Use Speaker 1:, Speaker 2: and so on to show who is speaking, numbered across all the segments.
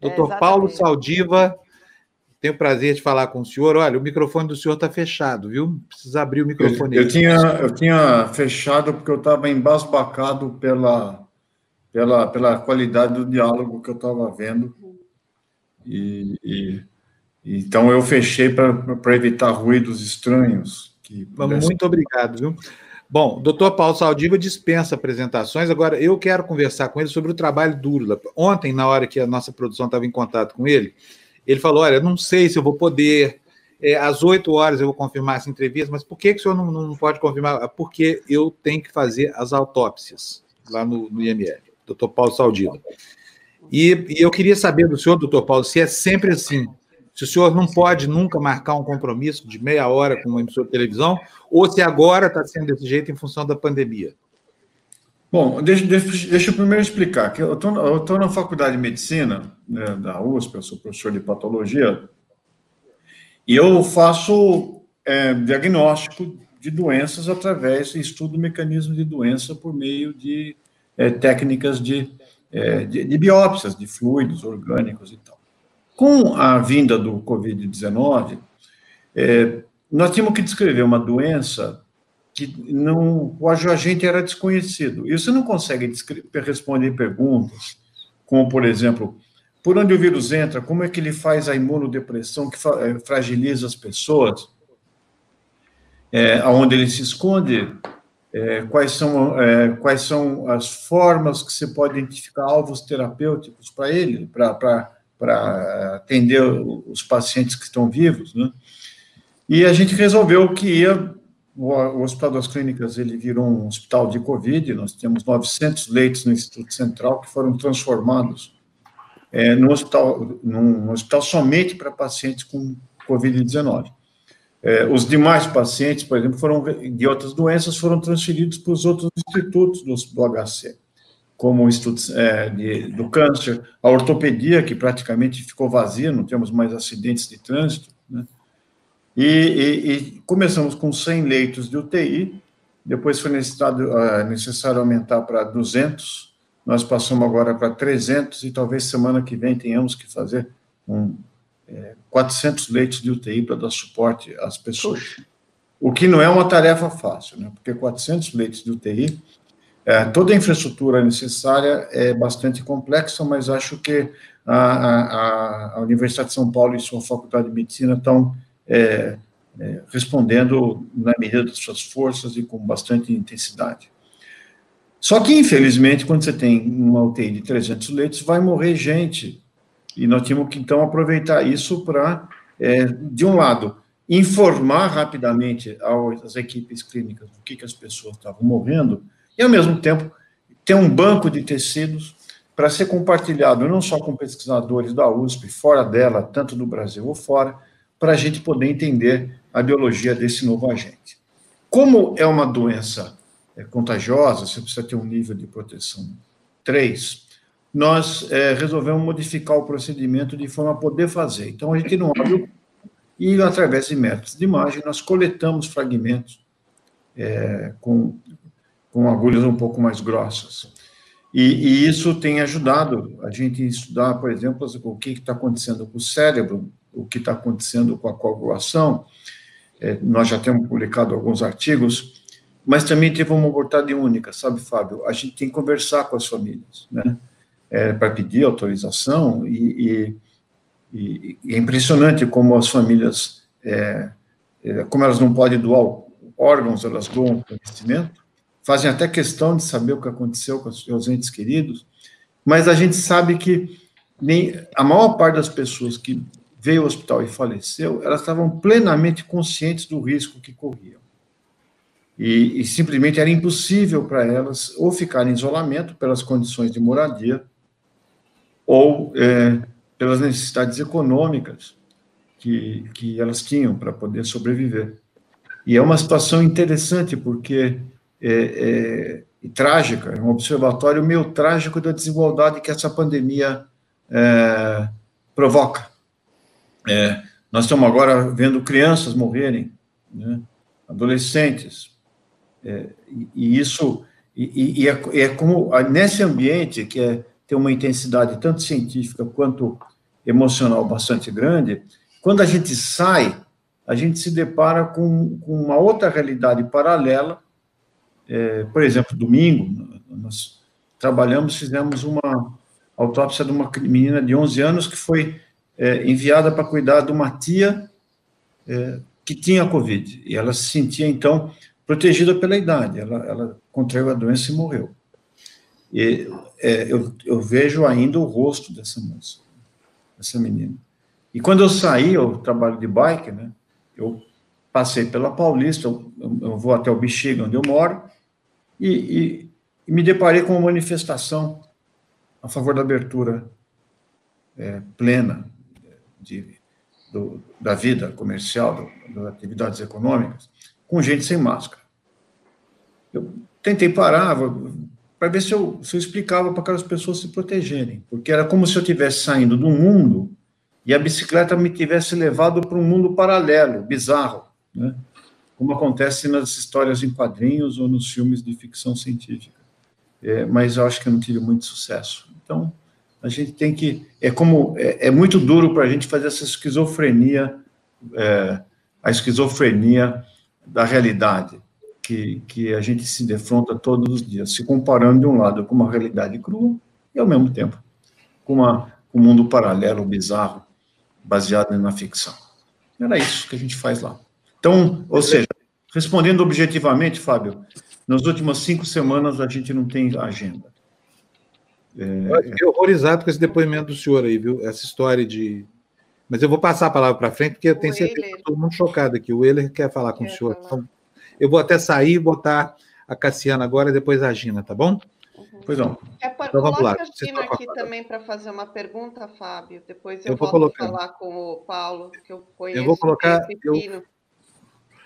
Speaker 1: Doutor Paulo Saldiva, tenho o prazer de falar com o senhor. Olha, o microfone do senhor está fechado, viu? Precisa abrir o microfone.
Speaker 2: Eu, eu tinha, eu tinha fechado porque eu estava embasbacado pela, pela, pela qualidade do diálogo que eu estava vendo. E, e, então eu fechei para evitar ruídos estranhos.
Speaker 1: Que Muito obrigado, viu? Bom, doutor Paulo Saldiva dispensa apresentações. Agora, eu quero conversar com ele sobre o trabalho do Urla. Ontem, na hora que a nossa produção estava em contato com ele, ele falou: Olha, não sei se eu vou poder. É, às 8 horas eu vou confirmar essa entrevista, mas por que, que o senhor não, não pode confirmar? Porque eu tenho que fazer as autópsias lá no, no IML, doutor Paulo Saldiva. E, e, eu queria saber do senhor, doutor Paulo, se é sempre assim. Se o senhor não pode nunca marcar um compromisso de meia hora com uma emissora de televisão, ou se agora está sendo desse jeito em função da pandemia.
Speaker 2: Bom, deixa, deixa, deixa eu primeiro explicar que eu estou na faculdade de medicina né, da USP, eu sou professor de patologia, e eu faço é, diagnóstico de doenças através, estudo o mecanismo de doença por meio de é, técnicas de, é, de, de, biópsias de fluidos orgânicos e tal. Com a vinda do Covid-19, é, nós tínhamos que descrever uma doença que não, o agente era desconhecido. E você não consegue responder perguntas, como, por exemplo, por onde o vírus entra, como é que ele faz a imunodepressão que eh, fragiliza as pessoas, é, aonde ele se esconde, é, quais, são, é, quais são as formas que você pode identificar alvos terapêuticos para ele, para atender os pacientes que estão vivos, né? E a gente resolveu que ia o, Hospital das Clínicas ele virou um hospital de Covid, nós temos 900 leitos no Instituto Central que foram transformados é, num, hospital, num hospital somente para pacientes com Covid-19. É, os demais pacientes, por exemplo, foram de outras doenças, foram transferidos para os outros institutos do, do HC, como o Instituto é, de, do Câncer, a ortopedia, que praticamente ficou vazia, não temos mais acidentes de trânsito, né? E, e, e, começamos com 100 leitos de UTI, depois foi necessário, uh, necessário aumentar para 200, nós passamos agora para 300 e talvez semana que vem tenhamos que fazer um, é, 400 leitos de UTI para dar suporte às pessoas. O que não é uma tarefa fácil, né? porque 400 leitos de UTI, é, toda a infraestrutura necessária é bastante complexa, mas acho que a, a, a Universidade de São Paulo e sua Faculdade de Medicina estão é, é, respondendo na medida das suas forças e com bastante intensidade. Só que, infelizmente, quando você tem uma UTI de 300 leitos, vai morrer gente. E nós tínhamos que, então, aproveitar isso para, é, de um lado, informar rapidamente às equipes clínicas do que, que as pessoas estavam morrendo, e, ao mesmo tempo, ter um banco de tecidos para ser compartilhado não só com pesquisadores da USP, fora dela, tanto do Brasil ou fora, para a gente poder entender a biologia desse novo agente. Como é uma doença é, contagiosa, você precisa ter um nível de proteção 3, nós é, resolvemos modificar o procedimento de forma a poder fazer. Então, a gente não abre e, através de métodos de imagem, nós coletamos fragmentos é, com, com agulhas um pouco mais grossas. E, e, isso tem ajudado a gente a estudar, por exemplo, o que está acontecendo com o cérebro o que está acontecendo com a coagulação. É, nós já temos publicado alguns artigos, mas também teve uma mortalidade única, sabe, Fábio? A gente tem que conversar com as famílias, né? É, para pedir autorização e, e, e, é impressionante como as famílias, é, é, como elas não podem doar órgãos, elas doam conhecimento, fazem até questão de saber o que aconteceu com os seus entes queridos, mas a gente sabe que nem a maior parte das pessoas que veio ao hospital e faleceu, elas estavam plenamente conscientes do risco que corriam. E, e simplesmente era impossível para elas ou ficar em isolamento pelas condições de moradia ou é, pelas necessidades econômicas que, que elas tinham para poder sobreviver. E é uma situação interessante porque é, é, e trágica, é um observatório meio trágico da desigualdade que essa pandemia é, provoca. Nós estamos agora vendo crianças morrerem, né, adolescentes, e, e, isso, e, e é, é, como, nesse ambiente que é tem uma intensidade tanto científica quanto emocional bastante grande, quando a gente sai, a gente se depara com, com uma outra realidade paralela. É, por exemplo, domingo, nós trabalhamos, fizemos uma autópsia de uma menina de 11 anos que foi é, enviada para cuidar de uma tia é, que tinha Covid. E ela se sentia, então, protegida pela idade. Ela, ela contraiu a doença e morreu. E é, eu, eu vejo ainda o rosto dessa moça, dessa menina. E quando eu saí, eu trabalho de bike, né? Eu passei pela Paulista, eu, eu vou até o Bexiga, onde eu moro, e, e, me deparei com uma manifestação a favor da abertura é, plena de, do, da vida comercial, do, das atividades econômicas, com gente sem máscara. Eu tentei parar para ver se eu, se eu explicava para aquelas pessoas se protegerem, porque era como se eu estivesse saindo do mundo e a bicicleta me tivesse levado para um mundo paralelo, bizarro, né? Como acontece nas histórias em quadrinhos ou nos filmes de ficção científica. É, mas eu acho que eu não tive muito sucesso. Então, a gente tem que. É como. É, é muito duro para a gente fazer essa esquizofrenia, é, a esquizofrenia da realidade, que, que a gente se defronta todos os dias, se comparando de um lado com uma realidade crua e, ao mesmo tempo, com, uma, com um mundo paralelo, bizarro, baseado na ficção. Era isso que a gente faz lá. Então, ou seja, respondendo objetivamente, Fábio, nas últimas cinco semanas a gente não tem agenda.
Speaker 1: É, Fiquei horrorizado com esse depoimento do senhor aí, viu? Essa história de. Mas eu vou passar a palavra para frente, porque eu tenho certeza que todo mundo chocado aqui. O Euler quer falar com quer o senhor. Então, eu vou até sair e botar a Cassiana agora, depois a Gina, tá bom?
Speaker 3: Uhum. Pois não. É, por, então, vamos lá. a Gina aqui também para fazer uma pergunta, Fábio. Depois eu, eu vou colocar. falar com o Paulo, que eu conheço.
Speaker 1: Eu vou colocar. Eu,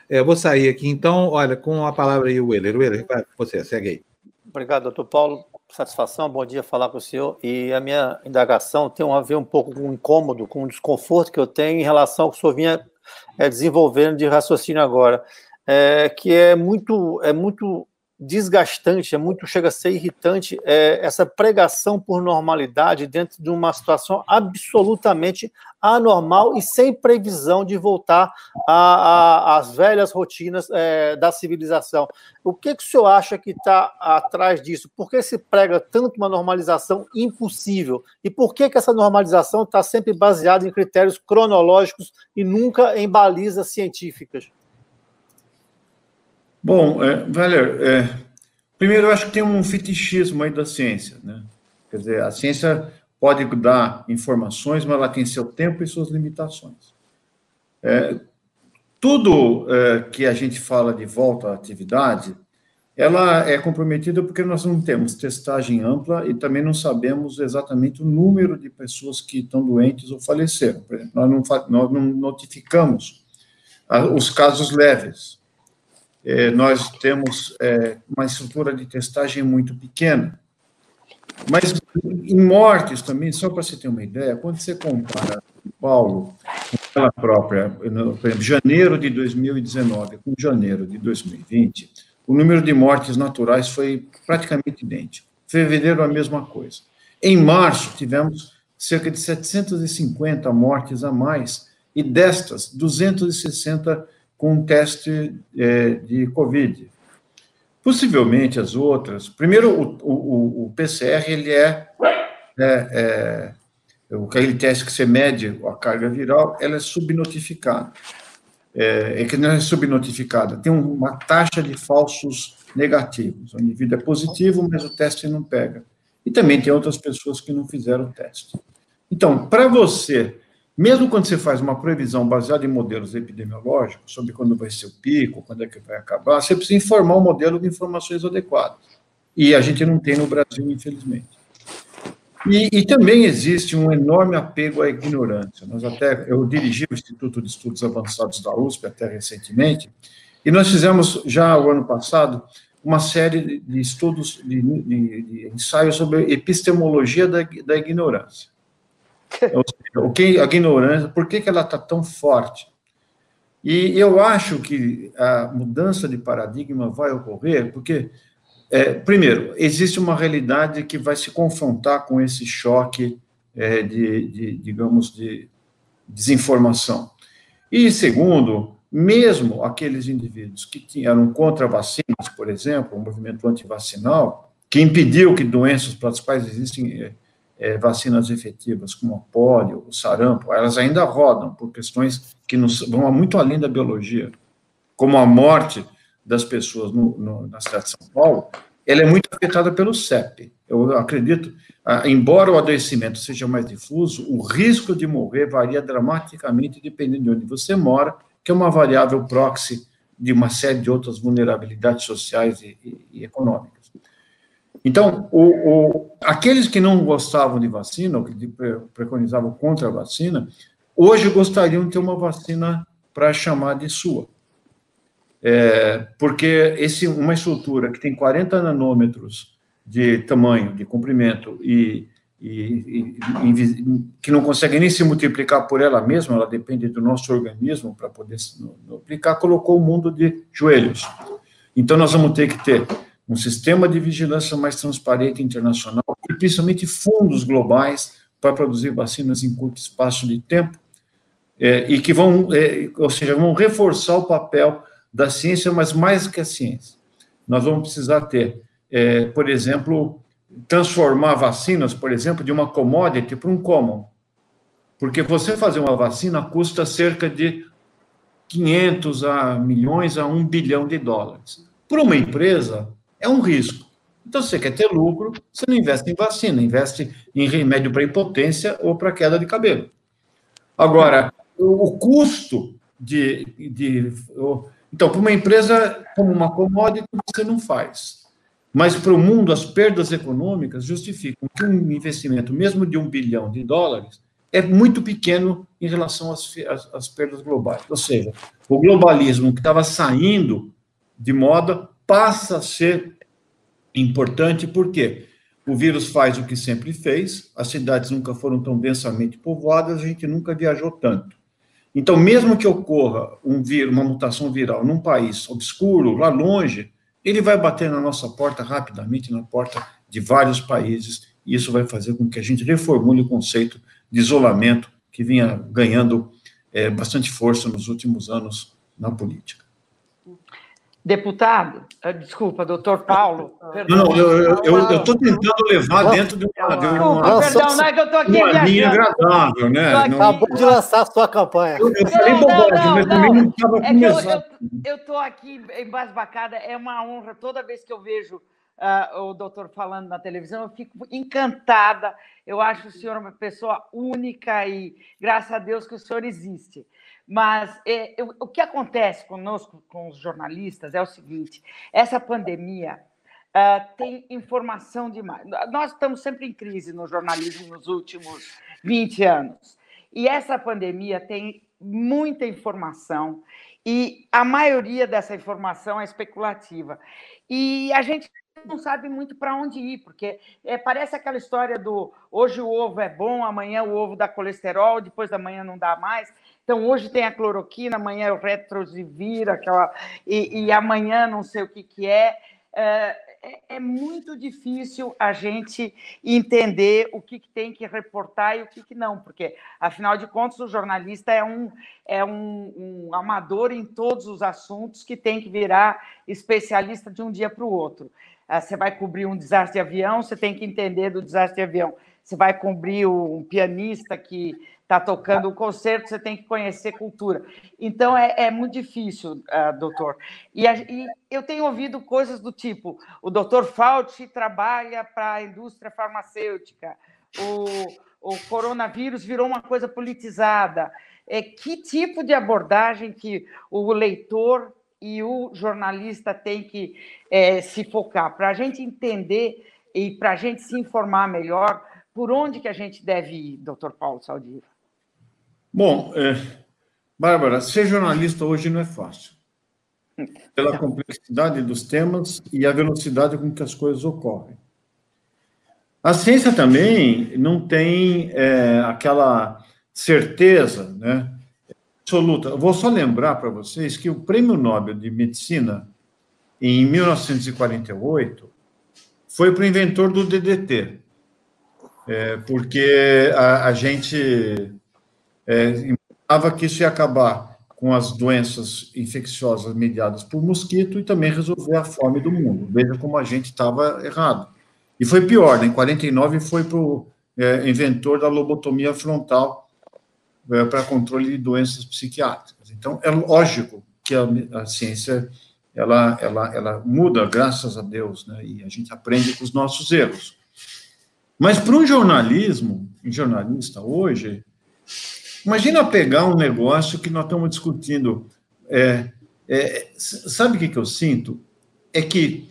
Speaker 1: é, vou sair aqui, então, olha, com a palavra aí, o Euler. O Euler, você, segue aí.
Speaker 4: Obrigado, doutor Paulo satisfação, bom dia falar com o senhor. E a minha indagação tem a ver um pouco com o incômodo, com o desconforto que eu tenho em relação ao que o senhor vinha é, desenvolvendo de raciocínio agora, é, que é muito, é muito desgastante, é muito chega a ser irritante é, essa pregação por normalidade dentro de uma situação absolutamente anormal e sem previsão de voltar às velhas rotinas é, da civilização. O que, que o senhor acha que está atrás disso? Por que se prega tanto uma normalização impossível? E por que, que essa normalização está sempre baseada em critérios cronológicos e nunca em balizas científicas?
Speaker 2: Bom, é, Valer, é, primeiro eu acho que tem um fetichismo aí da ciência, né? Quer dizer, a ciência pode dar informações, mas ela tem seu tempo e suas limitações. É, tudo é, que a gente fala de volta à atividade, ela é comprometida porque nós não temos testagem ampla e também não sabemos exatamente o número de pessoas que estão doentes ou faleceram. Por exemplo, nós não, nós não notificamos os casos leves. É, nós temos é, uma estrutura de testagem muito pequena. Mas em mortes também, só para você ter uma ideia, quando você compara Paulo com ela própria, por exemplo, janeiro de 2019 com janeiro de 2020, o número de mortes naturais foi praticamente idêntico. Fevereiro, a mesma coisa. Em março, tivemos cerca de 750 mortes a mais, e destas, 260 com um teste é, de Covid. Possivelmente as outras. Primeiro, o, o, o PCR ele é, é, é aquele teste que você mede a carga viral, ela é subnotificada. É, é que não é subnotificada, tem uma taxa de falsos negativos. O indivíduo é positivo, mas o teste não pega. E também tem outras pessoas que não fizeram o teste. Então, para você mesmo quando você faz uma previsão baseada em modelos epidemiológicos, sobre quando vai ser o pico, quando é que vai acabar, você precisa informar o modelo de informações adequadas. E a gente não tem no Brasil, infelizmente. E, e, também existe um enorme apego à ignorância. Nós até, eu dirigi o Instituto de Estudos Avançados da USP até recentemente, e nós fizemos já o ano passado uma série de estudos, de, de, de ensaios sobre epistemologia da, da ignorância. O que, a ignorância, por que, que ela está tão forte? E eu acho que a mudança de paradigma vai ocorrer porque é, primeiro, existe uma realidade que vai se confrontar com esse choque é, de, de, digamos, de desinformação. E segundo, mesmo aqueles indivíduos que eram contra vacinas, por exemplo, o movimento antivacinal, que impediu que doenças para as quais existem é, vacinas efetivas, como a polio, o sarampo, elas ainda rodam por questões que nos, vão muito além da biologia, como a morte das pessoas no, no, na cidade de São Paulo, ela é muito afetada pelo CEP. Eu acredito, embora o adoecimento seja mais difuso, o risco de morrer varia dramaticamente dependendo de onde você mora, que é uma variável proxy de uma série de outras vulnerabilidades sociais e, e, e econômicas. Então, o, o, aqueles que não gostavam de vacina, ou que preconizavam contra a vacina, hoje gostariam de ter uma vacina para chamar de sua. É, porque esse, uma estrutura que tem 40 nanômetros de tamanho, de comprimento, e, e, e, que não consegue nem se multiplicar por ela mesma, ela depende do nosso organismo para poder se multiplicar, colocou o mundo de joelhos. Então, nós vamos ter que ter um sistema de vigilância mais transparente internacional e principalmente fundos globais para produzir vacinas em curto espaço de tempo é, e que vão, é, ou seja, vão reforçar o papel da ciência, mas mais que a ciência. Nós vamos precisar ter, é, por exemplo, transformar vacinas, por exemplo, de uma commodity para um common. Porque você fazer uma vacina custa cerca de 500 a milhões a um bilhão de dólares. Para uma empresa, é um risco. Então, se você quer ter lucro, você não investe em vacina, investe em remédio para impotência ou para queda de cabelo. Agora, o, custo de, de. Então, para uma empresa como uma commodity, você não faz. Mas para o mundo, as perdas econômicas justificam que um investimento, mesmo de um bilhão de dólares, é muito pequeno em relação às, às, às perdas globais. Ou seja, o globalismo que estava saindo de moda passa a ser importante porque o vírus faz o que sempre fez, as cidades nunca foram tão densamente povoadas, a gente nunca viajou tanto. Então, mesmo que ocorra um vírus, uma mutação viral num país obscuro, lá longe, ele vai bater na nossa porta rapidamente, na porta de vários países, e isso vai fazer com que a gente reformule o conceito de isolamento que vinha ganhando é, bastante força nos últimos anos na política.
Speaker 5: Deputado, eh, desculpa, doutor Paulo.
Speaker 2: Perdão. Não, eu estou tentando levar dentro de uma. De uma
Speaker 5: desculpa, perdão, não é que eu estou aqui
Speaker 2: uma linha agradável, né?
Speaker 4: Acabou de lançar a sua campanha.
Speaker 5: Eu, eu falei bobagem, mas também não estava é começando. Eu estou aqui embasbacada, é uma honra toda vez que eu vejo uh, o doutor falando na televisão, eu fico encantada. Eu acho o senhor uma pessoa única e graças a Deus que o senhor existe. Mas é, eu, o que acontece conosco, com os jornalistas, é o seguinte: essa pandemia uh, tem informação demais. Nós estamos sempre em crise no jornalismo nos últimos 20 anos. E essa pandemia tem muita informação, e a maioria dessa informação é especulativa. E a gente não sabe muito para onde ir, porque é, parece aquela história do hoje o ovo é bom, amanhã o ovo dá colesterol, depois da manhã não dá mais. Então, hoje tem a cloroquina, amanhã é o retrosivir, aquela, e, e amanhã não sei o que, que é. é. É muito difícil a gente entender o que, que tem que reportar e o que, que não, porque, afinal de contas, o jornalista é um, é um, um amador em todos os assuntos que tem que virar especialista de um dia para o outro. Ah, você vai cobrir um desastre de avião, você tem que entender do desastre de avião. Você vai cobrir um pianista que está tocando um concerto, você tem que conhecer cultura. Então, é, é muito difícil, uh, doutor. E, a, e, eu tenho ouvido coisas do tipo: o doutor Fauci trabalha para a indústria farmacêutica, o, o coronavírus virou uma coisa politizada. É, que tipo de abordagem que o leitor e o jornalista tem que é, se focar para a gente entender e para a gente se informar melhor por onde que a gente deve ir, doutor Paulo Saldiva?
Speaker 2: Bom, é, Bárbara, ser jornalista hoje não é fácil. Pela complexidade dos temas e a velocidade com que as coisas ocorrem. A ciência também não tem é, aquela certeza né, absoluta. Vou só lembrar para vocês que o Prêmio Nobel de Medicina, em 1948, foi para o inventor do DDT, é, porque a, a gente é, imaginava que isso ia acabar com as doenças infecciosas mediadas por mosquito e também resolver a fome do mundo. Veja como a gente estava errado. E foi pior, né? em 49 foi para o é, inventor da lobotomia frontal é, para controle de doenças psiquiátricas. Então, é lógico que a, a ciência ela, ela, ela muda, graças a Deus, né? e a gente aprende com os nossos erros. Mas para um jornalismo, um jornalista hoje, imagina pegar um negócio que nós estamos discutindo. É, é, sabe o que, que eu sinto? É que,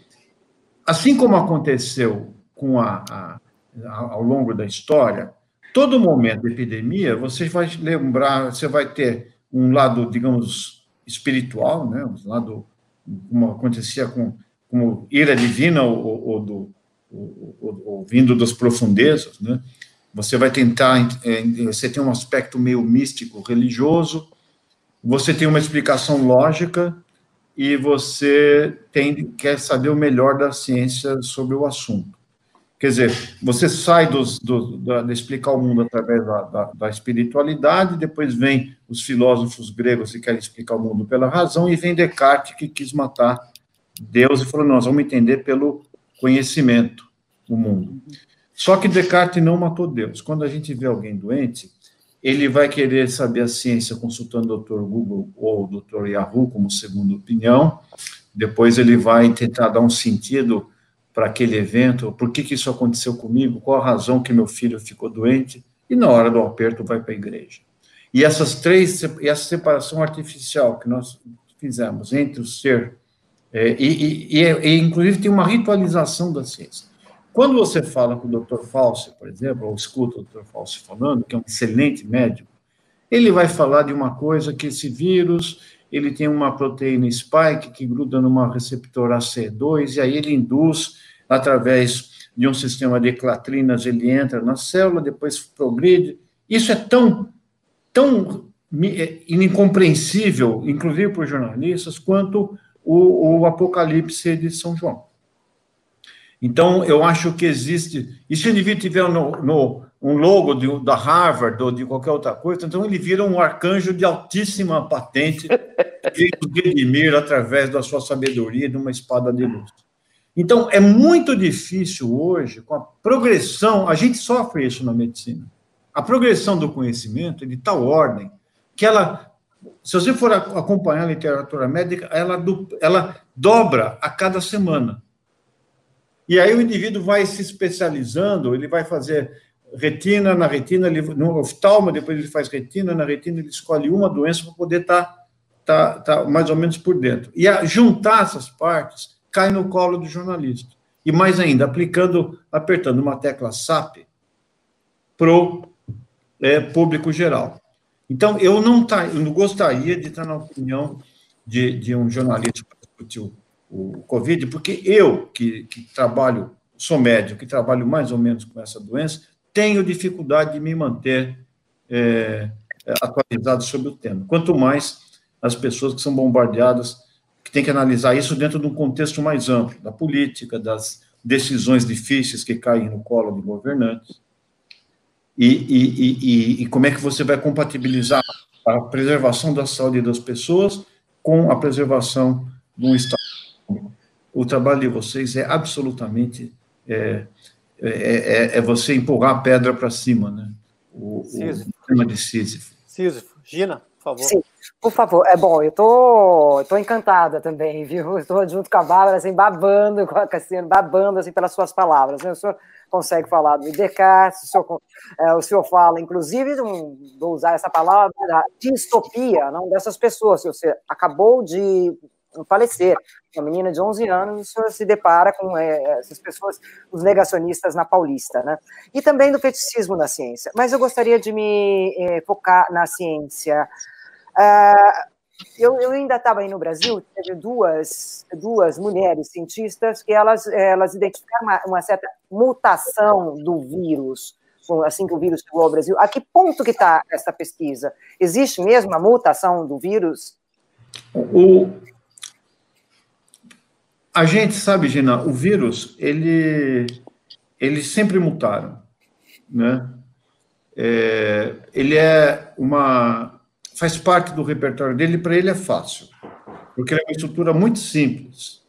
Speaker 2: assim como aconteceu com a, a, a, ao longo da história, todo momento de epidemia, você vai lembrar, você vai ter um lado, digamos, espiritual, né? um lado como acontecia com como ira divina ou, ou, do, ou, ou, vindo das profundezas, né? Você vai tentar, é, você tem um aspecto meio místico, religioso, você tem uma explicação lógica e você tem quer saber o melhor da ciência sobre o assunto. Quer dizer, você sai dos, do, da, de explicar o mundo através da, da, da, espiritualidade, depois vem os filósofos gregos que querem explicar o mundo pela razão, e vem Descartes que quis matar Deus e falou: nós vamos entender pelo conhecimento o mundo. Só que Descartes não matou Deus. Quando a gente vê alguém doente, ele vai querer saber a ciência consultando o Dr. Google ou o Dr. Yahoo como segunda opinião, depois ele vai tentar dar um sentido para aquele evento, por que, que isso aconteceu comigo, qual a razão que meu filho ficou doente, e na hora do aperto vai para a igreja. E essas três, essa separação artificial que nós fizemos entre o ser, é, e, e, e, inclusive tem uma ritualização da ciência. Quando você fala com o Dr. Fauci, por exemplo, ou escuta o Dr. Fauci falando, que é um excelente médico, ele vai falar de uma coisa que esse vírus, ele tem uma proteína spike que gruda numa receptora AC2, e aí ele induz através de um sistema de clatrinas, ele entra na célula, depois progride. Isso é tão, tão é, incompreensível, inclusive os jornalistas, quanto o, o Apocalipse de São João. Então, eu acho que existe. E se o indivíduo tiver no, no, um logo de, da Harvard ou de qualquer outra coisa, então ele vira um arcanjo de altíssima patente que redimir através da sua sabedoria de uma espada de luz. Então, é muito difícil hoje, com a progressão, a gente sofre isso na medicina, a progressão do conhecimento é de tal ordem que ela, se você for acompanhar a literatura médica, ela, ela dobra a cada semana. E aí o indivíduo vai se especializando, ele vai fazer retina, na retina, ele, no oftalmo, depois ele faz retina, na retina ele escolhe uma doença para poder estar tá, tá, mais ou menos por dentro. E a, juntar essas partes cai no colo do jornalista. E mais ainda, aplicando, apertando uma tecla SAP pro é, público geral. Então, eu não, tá, eu não gostaria de estar na opinião de, de um jornalista para discutir o, o Covid, porque eu, que, que trabalho, sou médico, que trabalho mais ou menos com essa doença, tenho dificuldade de me manter é, atualizado sobre o tema. Quanto mais as pessoas que são bombardeadas tem que analisar isso dentro de um contexto mais amplo, da política, das decisões difíceis que caem no colo de governantes, e, e, e, e como é que você vai compatibilizar a preservação da saúde das pessoas com a preservação de um Estado. O trabalho de vocês é absolutamente é, é, é, é você empurrar a pedra para cima, né? O, o tema de Sísifo.
Speaker 4: Sísifo. Gina, por favor.
Speaker 6: Sim. Por favor, é bom, eu tô, tô encantada também, viu? Estou junto com a Bárbara, assim, babando, com a Cassiano, babando, assim, pelas suas palavras. Né? O senhor consegue falar do Descartes, o senhor, é, o fala, inclusive, vou usar essa palavra, da distopia, não dessas pessoas. Você acabou de falecer, uma menina de 11 anos, o senhor se depara com é, essas pessoas, os negacionistas na Paulista, né? E também do feticismo na ciência. Mas eu gostaria de me é, focar na ciência Uh, eu, eu, ainda estava aí no Brasil, teve duas, duas mulheres cientistas que elas, elas identificaram uma, uma certa mutação do vírus, assim que o vírus chegou ao Brasil. A que ponto que está essa pesquisa? Existe mesmo a mutação do vírus?
Speaker 2: O, a gente sabe, Gina, o vírus, ele, eles sempre mutaram, né? É, ele é uma faz parte do repertório dele, para ele é fácil, porque é uma estrutura muito simples.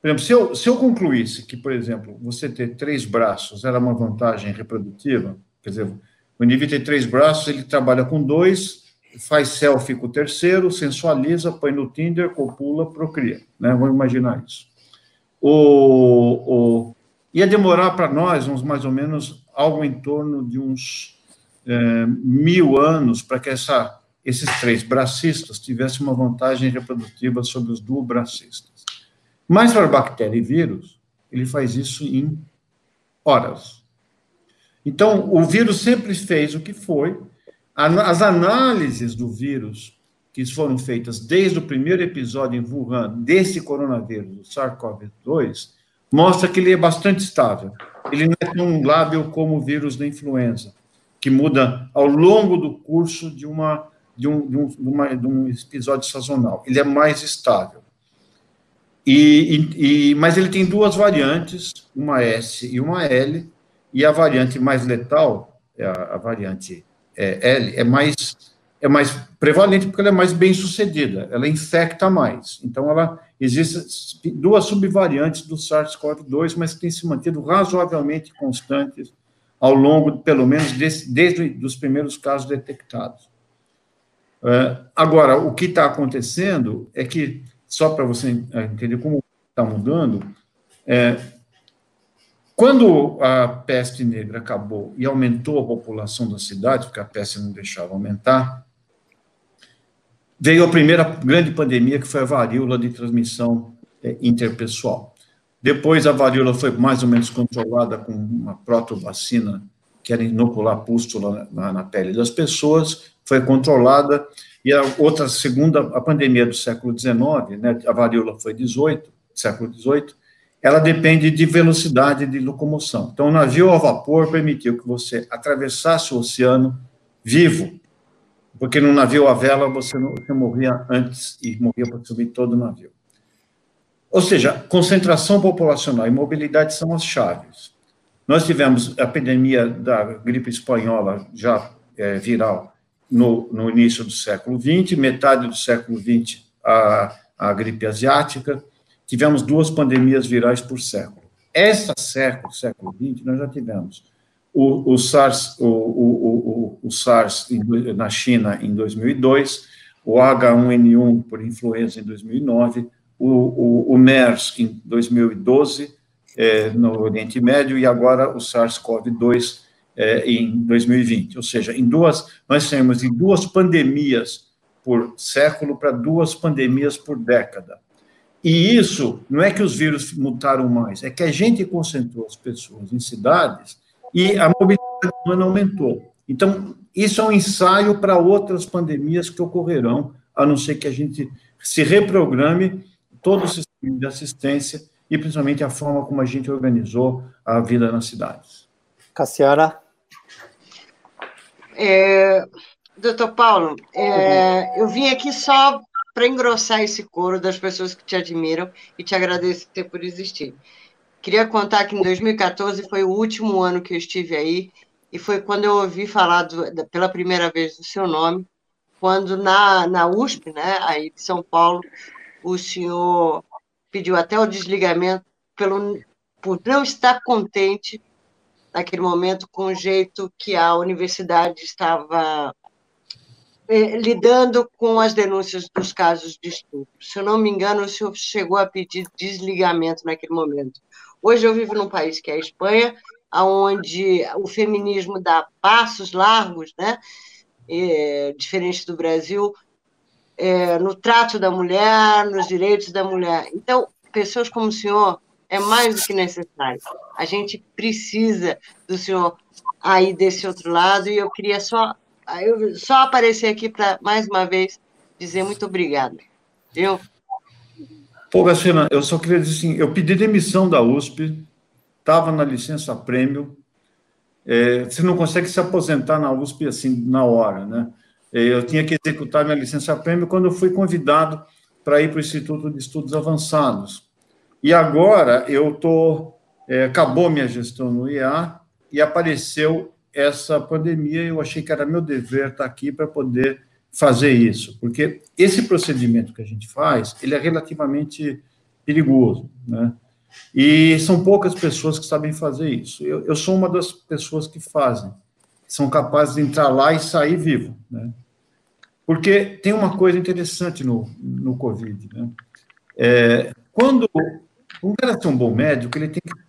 Speaker 2: Por exemplo, se eu, se eu concluísse que, por exemplo, você ter três braços era uma vantagem reprodutiva, quer dizer, o indivíduo tem três braços, ele trabalha com dois, faz selfie com o terceiro, sensualiza, põe no Tinder, copula, procria. Né? Vamos imaginar isso. O, o, ia demorar para nós uns mais ou menos algo em torno de uns é, mil anos para que essa, esses três bracistas tivessem uma vantagem reprodutiva sobre os duobracistas. Mas para bactéria e vírus, ele faz isso em horas. Então, o vírus sempre fez o que foi. As análises do vírus que foram feitas desde o primeiro episódio em Wuhan desse coronavírus, o SARS-CoV-2, mostra que ele é bastante estável. Ele não é tão lábil como o vírus da influenza que muda ao longo do curso de, uma, de, um, de, um, de, uma, de um episódio sazonal. Ele é mais estável. E, e, e, mas ele tem duas variantes, uma S e uma L, e a variante mais letal, é a, a variante é, L, é mais, é mais prevalente porque ela é mais bem sucedida, ela infecta mais. Então, ela existem duas subvariantes do SARS-CoV-2, mas que têm se mantido razoavelmente constantes ao longo, pelo menos, desse, desde os primeiros casos detectados. É, agora, o que está acontecendo é que, só para você entender como está mudando, é, quando a peste negra acabou e aumentou a população da cidade, porque a peste não deixava aumentar, veio a primeira grande pandemia, que foi a varíola de transmissão é, interpessoal. Depois a varíola foi mais ou menos controlada com uma protovacina, que era inocular pústula na, na pele das pessoas, foi controlada, e a outra segunda, a pandemia do século XIX, né, a varíola foi 18, século XVIII, ela depende de velocidade de locomoção. Então, o navio a vapor permitiu que você atravessasse o oceano vivo, porque no navio a vela você, não, você morria antes e morria para subir todo o navio. Ou seja, concentração populacional e mobilidade são as chaves. Nós tivemos a epidemia da gripe espanhola já é, viral no, no, início do século XX, metade do século XX a, a gripe asiática, tivemos duas pandemias virais por século. Essa século, século XX, nós já tivemos o, o SARS, o, o, o, SARS na China em 2002, o H1N1 por influenza em 2009, o, o, o MERS em 2012, é, no Oriente Médio, e agora o SARS-CoV-2 é, em 2020. Ou seja, em duas, nós temos em duas pandemias por século para duas pandemias por década. E isso não é que os vírus mutaram mais, é que a gente concentrou as pessoas em cidades e a mobilidade humana aumentou. Então, isso é um ensaio para outras pandemias que ocorrerão, a não ser que a gente se reprograme todo o sistema de assistência e principalmente a forma como a gente organizou a vida nas cidades.
Speaker 4: Cassiana?
Speaker 7: É, doutor Paulo, é, eu vim aqui só para engrossar esse coro das pessoas que te admiram e te agradecer por existir. Queria contar que em 2014 foi o último ano que eu estive aí e foi quando eu ouvi falar do, pela primeira vez do seu nome, quando na, na USP, né, aí de São Paulo, o senhor pediu até o desligamento pelo, por não estar contente naquele momento com o jeito que a universidade estava eh, lidando com as denúncias dos casos de estupro. Se eu não me engano, o senhor chegou a pedir desligamento naquele momento. Hoje eu vivo num país que é a Espanha, onde o feminismo dá passos largos, né? É, diferente do Brasil, é, no trato da mulher, nos direitos da mulher. Então, pessoas como o senhor é mais do que necessário. A gente precisa do senhor aí desse outro lado e eu queria só eu só aparecer aqui para mais uma vez dizer muito obrigada. Viu?
Speaker 2: Pô, Gacina, eu só queria dizer assim, eu pedi demissão da USP, estava na licença prêmio, é, você não consegue se aposentar na USP assim na hora, né? Eu tinha que executar minha licença prêmio quando eu fui convidado para ir para o Instituto de Estudos Avançados. E agora eu tô é, acabou minha gestão no IA e apareceu essa pandemia. Eu achei que era meu dever estar aqui para poder fazer isso, porque esse procedimento que a gente faz, ele é relativamente perigoso, né? E são poucas pessoas que sabem fazer isso. Eu, eu sou uma das pessoas que fazem, são capazes de entrar lá e sair vivo, né? Porque tem uma coisa interessante no, no Covid, né? É, quando um cara ser um bom médico, ele tem que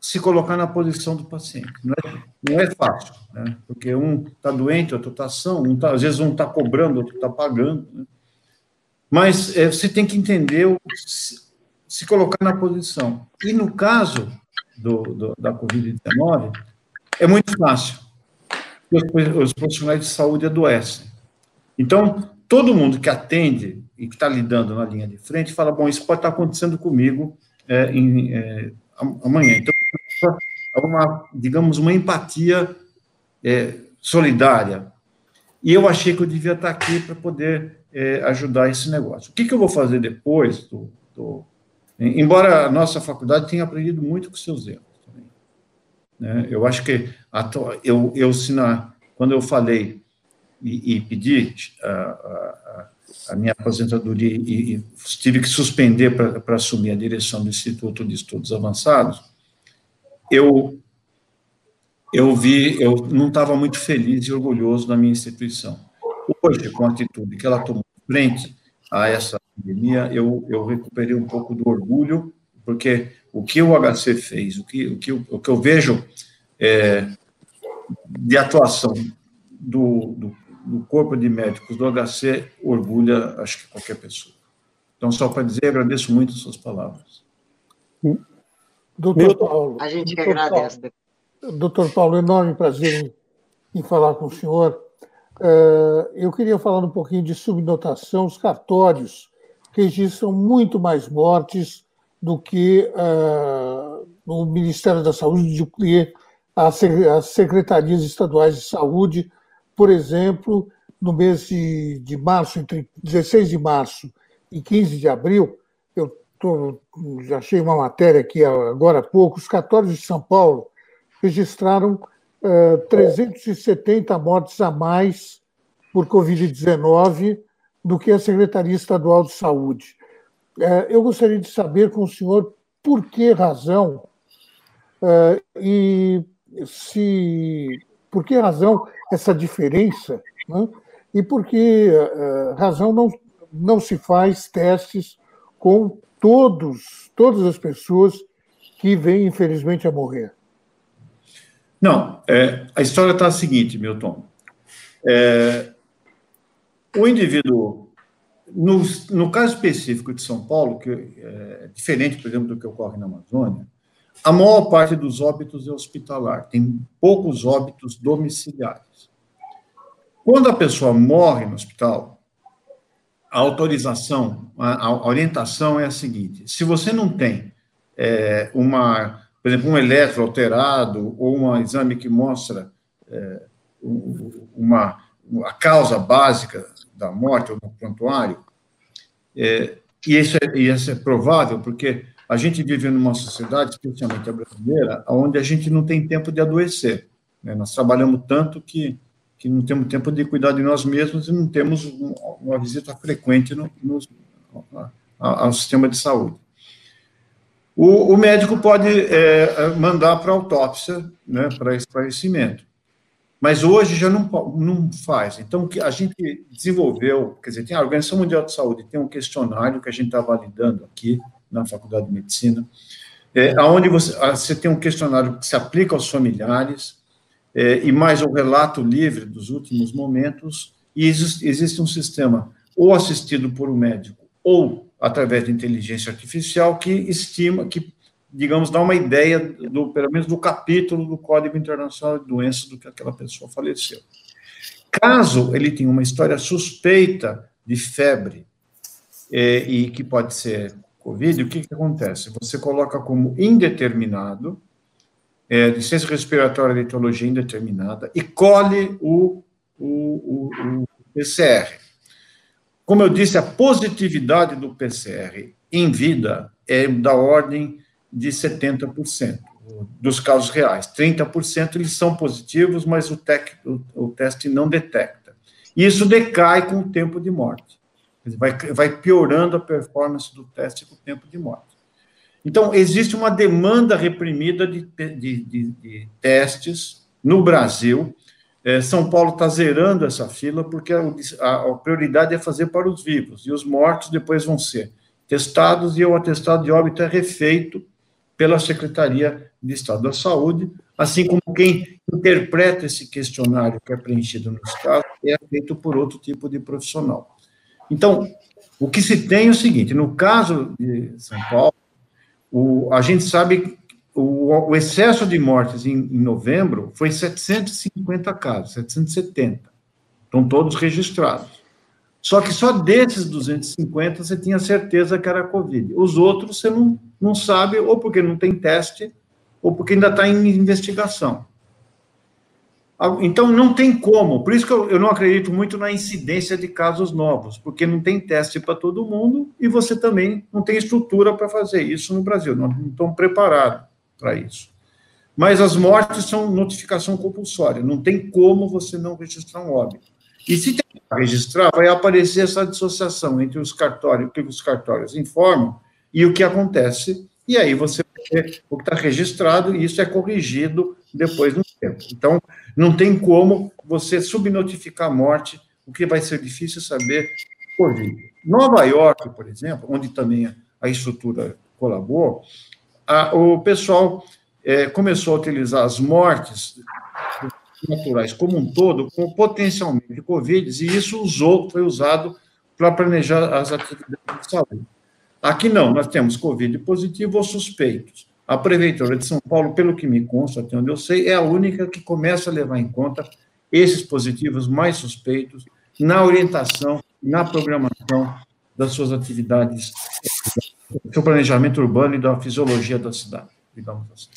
Speaker 2: se colocar na posição do paciente. Não é, não é fácil, né? porque um está doente, outro está são, um tá, às vezes um está cobrando, outro está pagando. Né? Mas é, você tem que entender, se, se, colocar na posição. E no caso do, do da Covid-19, é muito fácil. Os, os profissionais de saúde adoecem. Então, todo mundo que atende e que está lidando na linha de frente fala: bom, isso pode estar tá acontecendo comigo é, em, é, amanhã. Então, uma, digamos, uma empatia é, solidária. E eu achei que eu devia estar aqui para poder é, ajudar esse negócio. O que, que eu vou fazer depois? Do, do, embora a nossa faculdade tenha aprendido muito com seus erros. Né? Eu acho que a, eu, eu se na, quando eu falei e, e pedi a, a, a, minha aposentadoria e, e tive que suspender para assumir a direção do Instituto de Estudos Avançados, eu eu vi, eu não estava muito feliz e orgulhoso da minha instituição. Hoje, com a atitude que ela tomou frente a essa pandemia, eu, eu recuperei um pouco do orgulho, porque o que o HC fez, o que, o que, o que eu vejo é, de atuação do, do, do, corpo de médicos do HC orgulha, acho que qualquer pessoa. Então, só para dizer, agradeço muito as suas palavras.
Speaker 6: Doutor Paulo. A gente que agradece. Paulo, doutor Paulo, enorme prazer em, em falar com o senhor. Uh, eu queria falar um pouquinho de subnotação. Os cartórios registram muito mais mortes do que uh, no Ministério da Saúde, do que as secretarias estaduais de saúde. Por exemplo, no mês de, de março, entre 16 de março e 15 de abril, tô, já achei uma matéria aqui agora há pouco, os cartórios de São Paulo registraram uh, eh, 370 mortes a mais por Covid-19 do que a Secretaria Estadual de Saúde. Uh, eu gostaria de saber com o senhor por que razão uh, e se por que razão essa diferença né? e por que razão não, não se faz testes com todos, todas as pessoas que vêm, infelizmente, a morrer?
Speaker 2: Não, é, a história está a seguinte, Milton. É, o indivíduo, no, no caso específico de São Paulo, que é diferente, por exemplo, do que ocorre na Amazônia, a maior parte dos óbitos é hospitalar, tem poucos óbitos domiciliares. Quando a pessoa morre no hospital, a autorização, a, orientação é a seguinte: se você não tem é, uma, por exemplo, um eletro alterado ou um exame que mostra é, uma, a causa básica da morte ou do prontuário, é, e, isso é, e isso é provável porque a gente vive numa sociedade, especialmente a brasileira, onde a gente não tem tempo de adoecer. Né? Nós trabalhamos tanto que que não temos tempo de cuidar de nós mesmos e não temos uma visita frequente no, no ao sistema de saúde. O, o médico pode é, mandar para autópsia, né, para esclarecimento, mas hoje já não, não faz. Então, a gente desenvolveu, quer dizer, tem a Organização Mundial de Saúde, tem um questionário que a gente está validando aqui na Faculdade de Medicina, é, onde você, você tem um questionário que se aplica aos familiares, é, e mais o relato livre dos últimos momentos, e existe, existe um sistema ou assistido por um médico ou através de inteligência artificial que estima, que, digamos, dá uma ideia, do, pelo menos do capítulo do Código Internacional de Doenças do que aquela pessoa faleceu. Caso ele tenha uma história suspeita de febre é, e que pode ser Covid, o que, que acontece? Você coloca como indeterminado, é, licença respiratória de etiologia indeterminada e colhe o, o, o, o PCR. Como eu disse, a positividade do PCR em vida é da ordem de 70% dos casos reais. 30% eles são positivos, mas o, tec, o, o, teste não detecta. Isso decai com o tempo de morte. Vai, vai piorando a performance do teste com o tempo de morte. Então, existe uma demanda reprimida de, de, de, de testes no Brasil. É, São Paulo está zerando essa fila, porque a, a, a prioridade é fazer para os vivos, e os mortos depois vão ser testados, e o atestado de óbito é refeito pela Secretaria de Estado da Saúde, assim como quem interpreta esse questionário que é preenchido nos casos é feito por outro tipo de profissional. Então, o que se tem é o seguinte: no caso de São Paulo, o, a gente sabe o, o excesso de mortes em, em novembro foi 750 casos, 770. Estão todos registrados. Só que só desses 250 você tinha certeza que era Covid. Os outros você não, não sabe, ou porque não tem teste, ou porque ainda está em investigação. Então, não tem como. Por isso que eu, eu, não acredito muito na incidência de casos novos, porque não tem teste para todo mundo e você também não tem estrutura para fazer isso no Brasil, não, não estão preparados para isso. Mas as mortes são notificação compulsória, não tem como você não registrar um óbito. E se tentar registrar, vai aparecer essa dissociação entre os cartórios, o que os cartórios informam e o que acontece, e aí você ter o que está registrado, e isso é corrigido depois no tempo. Então, não tem como você subnotificar a morte, o que vai ser difícil saber por vídeo. Nova York, por exemplo, onde também a estrutura colaborou, a, o pessoal é, começou a utilizar as mortes naturais como um todo, com potencialmente Covid, e isso usou, foi usado para planejar as atividades de saúde. Aqui não, nós temos Covid positivo ou suspeitos. A Prefeitura de São Paulo, pelo que me consta, até onde eu sei, é a única que começa a levar em conta esses positivos mais suspeitos na orientação, na programação das suas atividades, do seu planejamento urbano e da fisiologia da cidade, digamos assim.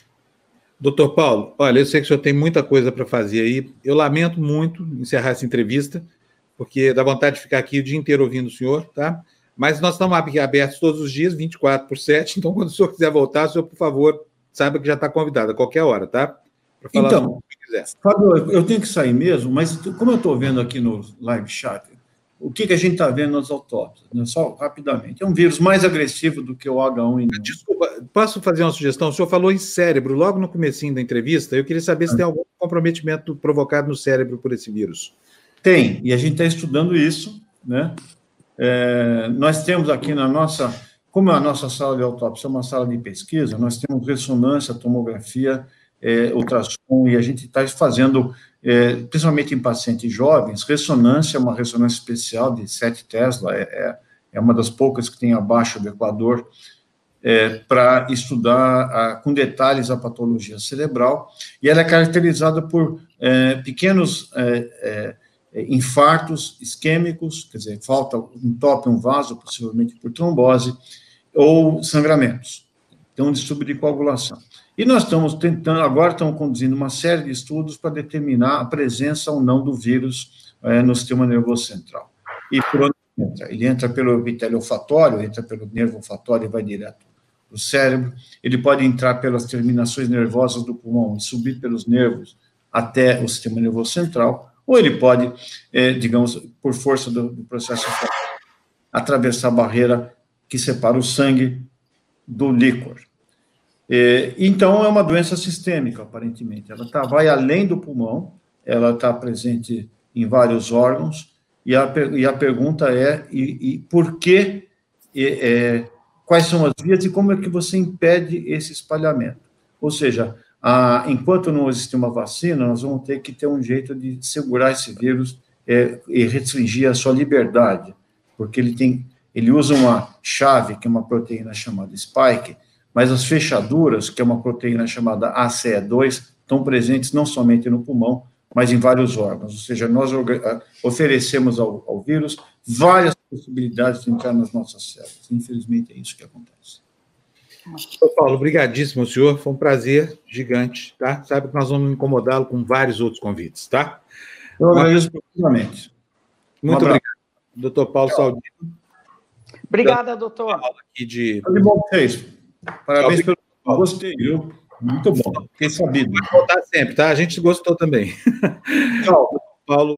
Speaker 1: Doutor Paulo, olha, eu sei que o senhor tem muita coisa para fazer aí. Eu lamento muito encerrar essa entrevista, porque dá vontade de ficar aqui o dia inteiro ouvindo o senhor, tá? Mas nós estamos abertos todos os dias, 24 por 7. Então, quando o senhor quiser voltar, o senhor, por favor, saiba que já está convidado a qualquer hora, tá?
Speaker 2: então, Fábio, eu tenho que sair mesmo, mas como eu estou vendo aqui no live chat, o que, que a gente está vendo nas autópsias? Né? Só rapidamente. É um vírus mais agressivo do que o H1N1.
Speaker 1: Desculpa, posso fazer uma sugestão? O senhor falou em cérebro logo no comecinho da entrevista. Eu queria saber se ah. tem algum comprometimento provocado no cérebro por esse vírus.
Speaker 2: Tem, e a gente está estudando isso, né? É, nós temos aqui na nossa, como a nossa sala de autópsia é uma sala de pesquisa, nós temos ressonância, tomografia, é, ultrassom, e a gente está fazendo, é, principalmente em pacientes jovens, ressonância, uma ressonância especial de 7 Tesla, é, é, é uma das poucas que tem abaixo do Equador, é, para estudar a, com detalhes a patologia cerebral, e ela é caracterizada por é, pequenos é, infartos isquêmicos, quer dizer, falta, entope um vaso, possivelmente por trombose, ou sangramentos. Então, distúrbio de coagulação. E nós estamos tentando, agora estamos conduzindo uma série de estudos para determinar a presença ou não do vírus é, no sistema nervoso central. E por onde entra? Ele entra pelo epitélio olfatório, entra pelo nervo olfatório e vai direto para o cérebro. Ele pode entrar pelas terminações nervosas do pulmão e subir pelos nervos até o sistema nervoso central, ou ele pode, é, digamos, por força do, do processo, atravessar a barreira que separa o sangue do líquor. É, então, é uma doença sistêmica, aparentemente. Ela tá, vai além do pulmão, ela está presente em vários órgãos, e a, e a pergunta é: e, e por que, é, quais são as vias e como é que você impede esse espalhamento? Ou seja, ah, enquanto não existir uma vacina, nós vamos ter que ter um jeito de segurar esse vírus é, e restringir a sua liberdade, porque ele tem, ele usa uma chave, que é uma proteína chamada spike, mas as fechaduras, que é uma proteína chamada ACE2, estão presentes não somente no pulmão, mas em vários órgãos. Ou seja, nós ah, oferecemos ao, ao vírus várias possibilidades de entrar nas nossas células. Infelizmente, é isso que acontece.
Speaker 1: Paulo, obrigadíssimo, senhor. Foi um prazer gigante, tá? Sabe que nós vamos incomodá-lo com vários outros convites, tá?
Speaker 2: Eu agradeço profundamente.
Speaker 1: Muito um obrigado. Doutor Paulo Saldino.
Speaker 5: Obrigada, doutor.
Speaker 2: Aqui de... bom vocês. Parabéns pelo... Gostei, viu? Muito bom. Fiquei sabido.
Speaker 1: Vou voltar sempre, tá? A gente gostou também. Tchau. Paulo.